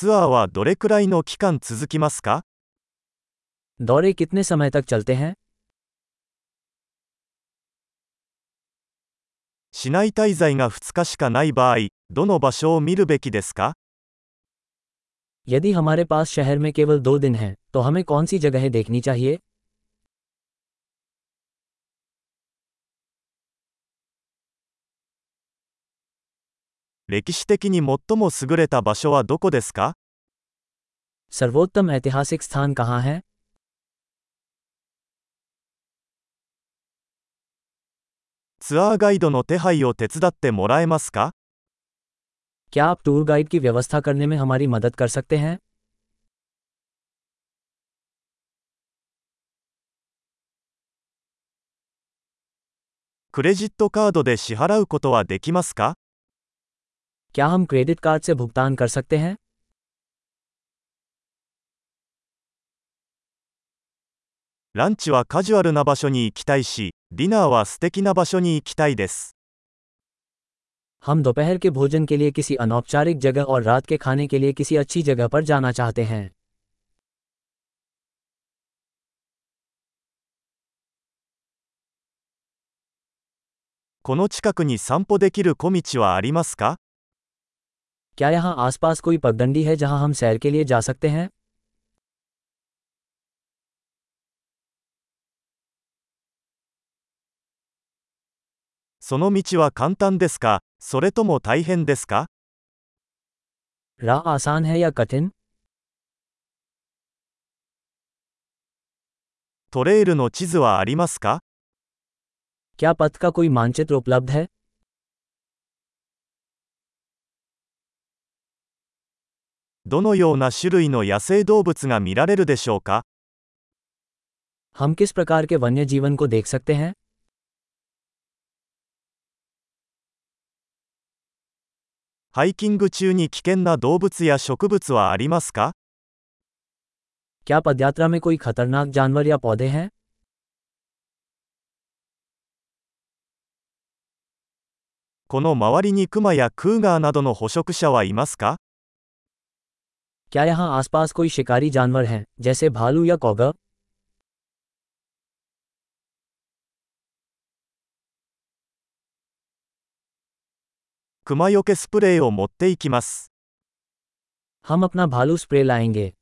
ツアーはどれくらいの期間続きますか दौरे कितने समय तक चलते हैं 市内滞在が2日しかない場合、どの場所を見るべきですか यदि हमारे पास शहर में केवल दो दिन हैं तो हमें कौन सी जगहें देखनी चाहिए 歴史的に最も優れた場所はどこですか सर्वोत्तम ऐतिहासिक स्थान कहाँ है ツアーガイドの手配を手伝ってもらえますか क्या आप टूर गाइड की व्यवस्था करने में हमारी मदद कर सकते हैं クレジットカードで支払うことはできますか क्या हम क्रेडिट कार्ड से भुगतान कर सकते हैं ランチはカジュアルな場所に行きたいし、ディナーは素敵な場所に行きたいです。 हम दोपहर के भोजन के लिए किसी अनौपचारिक जगह और रात के खाने के लिए किसी अच्छी जगह पर जाना चाहते हैं この近くに散歩できる小道はありますか क्या यहाँ आसपास कोई पगडंडी है जहाँ हम सैर के लिए जा सकते हैं その道は簡単ですかそれとも大変ですか राह आसान है या कठिन トレイルの地図はありますか क्या पथ का कोई मानचित्र उपलब्ध है どのような種類の野生動物が見られるでしょうか हम किस प्रकार के वन्य जीवन को देख सकते हैं ハイキング中に危険な動物や植物はありますか क्या पदयात्रा में कोई खतरनाक जानवर या पौधे हैं この周りにクマやクーガーなどの捕食者はいますか क्या यहाँ आसपास कोई शिकारी जानवर हैं जैसे भालू या कौगा? कुमायो के स्प्रे हम अपना भालू स्प्रे लाएँगे।